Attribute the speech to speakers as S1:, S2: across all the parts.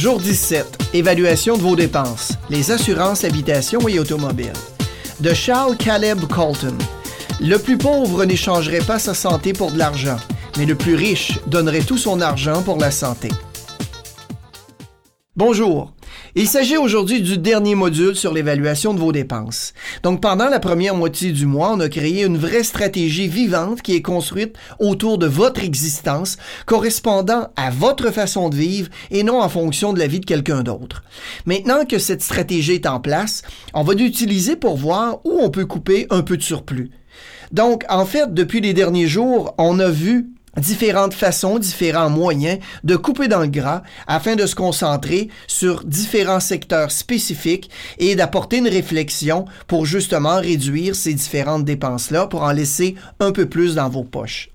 S1: Jour 17. Évaluation de vos dépenses. Les assurances habitation et automobile. De Charles Caleb Colton. Le plus pauvre n'échangerait pas sa santé pour de l'argent, mais le plus riche donnerait tout son argent pour la santé. Bonjour. Il s'agit aujourd'hui du dernier module sur l'évaluation de vos dépenses. Donc pendant la première moitié du mois, on a créé une vraie stratégie vivante qui est construite autour de votre existence, correspondant à votre façon de vivre et non en fonction de la vie de quelqu'un d'autre. Maintenant que cette stratégie est en place, on va l'utiliser pour voir où on peut couper un peu de surplus. Donc, en fait, depuis les derniers jours, on a vu différentes façons, différents moyens de couper dans le gras afin de se concentrer sur différents secteurs spécifiques et d'apporter une réflexion pour justement réduire ces différentes dépenses-là pour en laisser un peu plus dans vos poches.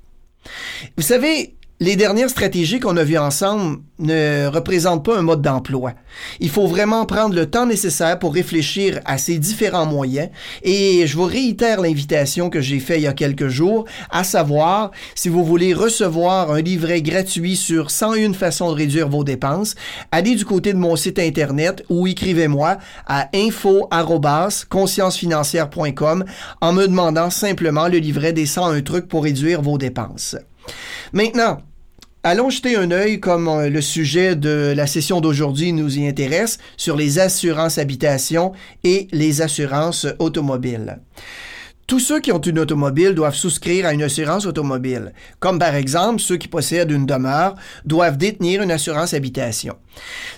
S1: Vous savez, les dernières stratégies qu'on a vues ensemble ne représentent pas un mode d'emploi. Il faut vraiment prendre le temps nécessaire pour réfléchir à ces différents moyens et je vous réitère l'invitation que j'ai faite il y a quelques jours, à savoir si vous voulez recevoir un livret gratuit sur 101 façons de réduire vos dépenses, allez du côté de mon site internet ou écrivez-moi à info@consciencefinancière.com en me demandant simplement le livret des 101 trucs pour réduire vos dépenses. Maintenant, Allons jeter un œil, comme euh, le sujet de la session d'aujourd'hui nous y intéresse, sur les assurances habitation et les assurances automobiles. Tous ceux qui ont une automobile doivent souscrire à une assurance automobile, comme par exemple ceux qui possèdent une demeure doivent détenir une assurance habitation.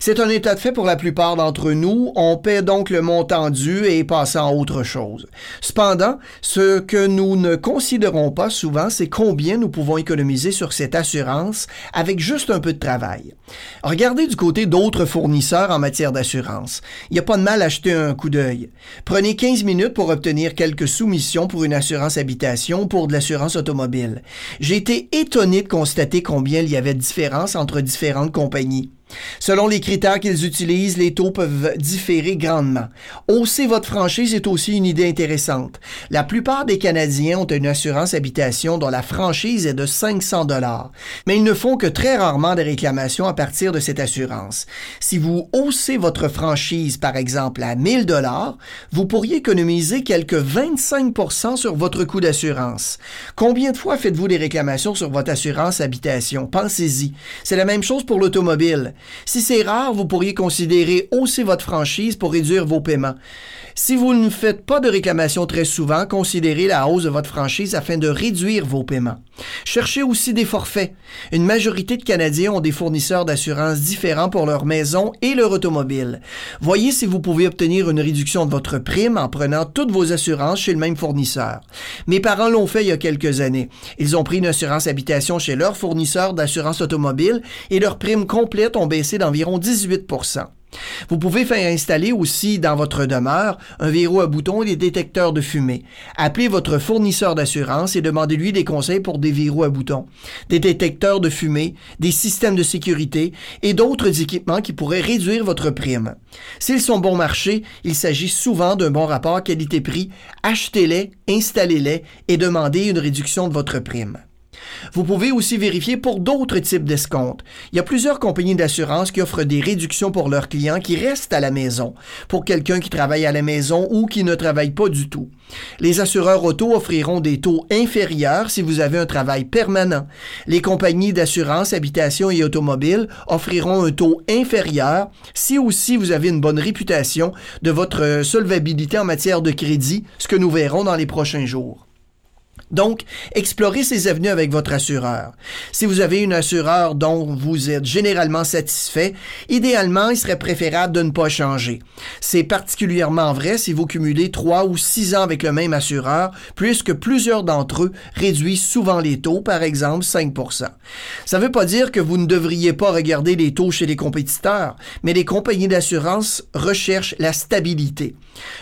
S1: C'est un état de fait pour la plupart d'entre nous, on paie donc le montant dû et passe à autre chose. Cependant, ce que nous ne considérons pas souvent, c'est combien nous pouvons économiser sur cette assurance avec juste un peu de travail. Regardez du côté d'autres fournisseurs en matière d'assurance. Il n'y a pas de mal à acheter un coup d'œil. Prenez 15 minutes pour obtenir quelques soumissions pour une assurance habitation pour de l'assurance automobile. J'ai été étonné de constater combien il y avait de différences entre différentes compagnies. Selon les critères qu'ils utilisent, les taux peuvent différer grandement. Hausser votre franchise est aussi une idée intéressante. La plupart des Canadiens ont une assurance habitation dont la franchise est de 500 dollars, mais ils ne font que très rarement des réclamations à partir de cette assurance. Si vous haussez votre franchise, par exemple, à 1000 dollars, vous pourriez économiser quelques 25% sur votre coût d'assurance. Combien de fois faites-vous des réclamations sur votre assurance habitation? Pensez-y. C'est la même chose pour l'automobile. Si c'est rare, vous pourriez considérer hausser votre franchise pour réduire vos paiements. Si vous ne faites pas de réclamation très souvent, considérez la hausse de votre franchise afin de réduire vos paiements. Cherchez aussi des forfaits. Une majorité de Canadiens ont des fournisseurs d'assurance différents pour leur maison et leur automobile. Voyez si vous pouvez obtenir une réduction de votre prime en prenant toutes vos assurances chez le même fournisseur. Mes parents l'ont fait il y a quelques années. Ils ont pris une assurance habitation chez leur fournisseur d'assurance automobile et leur prime complète ont baissé d'environ 18 vous pouvez faire installer aussi dans votre demeure un verrou à boutons et des détecteurs de fumée. Appelez votre fournisseur d'assurance et demandez-lui des conseils pour des verrous à boutons, des détecteurs de fumée, des systèmes de sécurité et d'autres équipements qui pourraient réduire votre prime. S'ils sont bon marché, il s'agit souvent d'un bon rapport qualité-prix. Achetez-les, installez-les et demandez une réduction de votre prime. Vous pouvez aussi vérifier pour d'autres types d'escomptes. Il y a plusieurs compagnies d'assurance qui offrent des réductions pour leurs clients qui restent à la maison, pour quelqu'un qui travaille à la maison ou qui ne travaille pas du tout. Les assureurs auto offriront des taux inférieurs si vous avez un travail permanent. Les compagnies d'assurance, habitation et automobile offriront un taux inférieur si aussi vous avez une bonne réputation de votre solvabilité en matière de crédit, ce que nous verrons dans les prochains jours. Donc, explorez ces avenues avec votre assureur. Si vous avez une assureur dont vous êtes généralement satisfait, idéalement, il serait préférable de ne pas changer. C'est particulièrement vrai si vous cumulez trois ou six ans avec le même assureur, puisque plusieurs d'entre eux réduisent souvent les taux, par exemple 5% Ça ne veut pas dire que vous ne devriez pas regarder les taux chez les compétiteurs, mais les compagnies d'assurance recherchent la stabilité.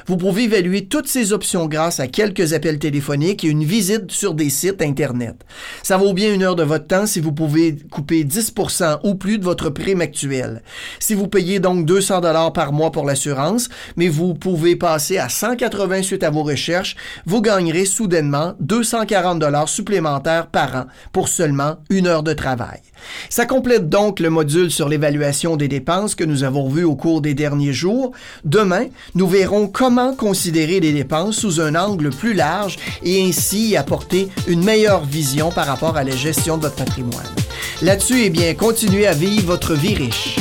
S1: Vous pouvez évaluer toutes ces options grâce à quelques appels téléphoniques et une visite sur des sites Internet. Ça vaut bien une heure de votre temps si vous pouvez couper 10% ou plus de votre prime actuelle. Si vous payez donc 200 dollars par mois pour l'assurance, mais vous pouvez passer à 180 suite à vos recherches, vous gagnerez soudainement 240 dollars supplémentaires par an pour seulement une heure de travail. Ça complète donc le module sur l'évaluation des dépenses que nous avons vu au cours des derniers jours. Demain, nous verrons comment considérer les dépenses sous un angle plus large et ainsi apporter une meilleure vision par rapport à la gestion de votre patrimoine. Là-dessus, eh bien, continuez à vivre votre vie riche.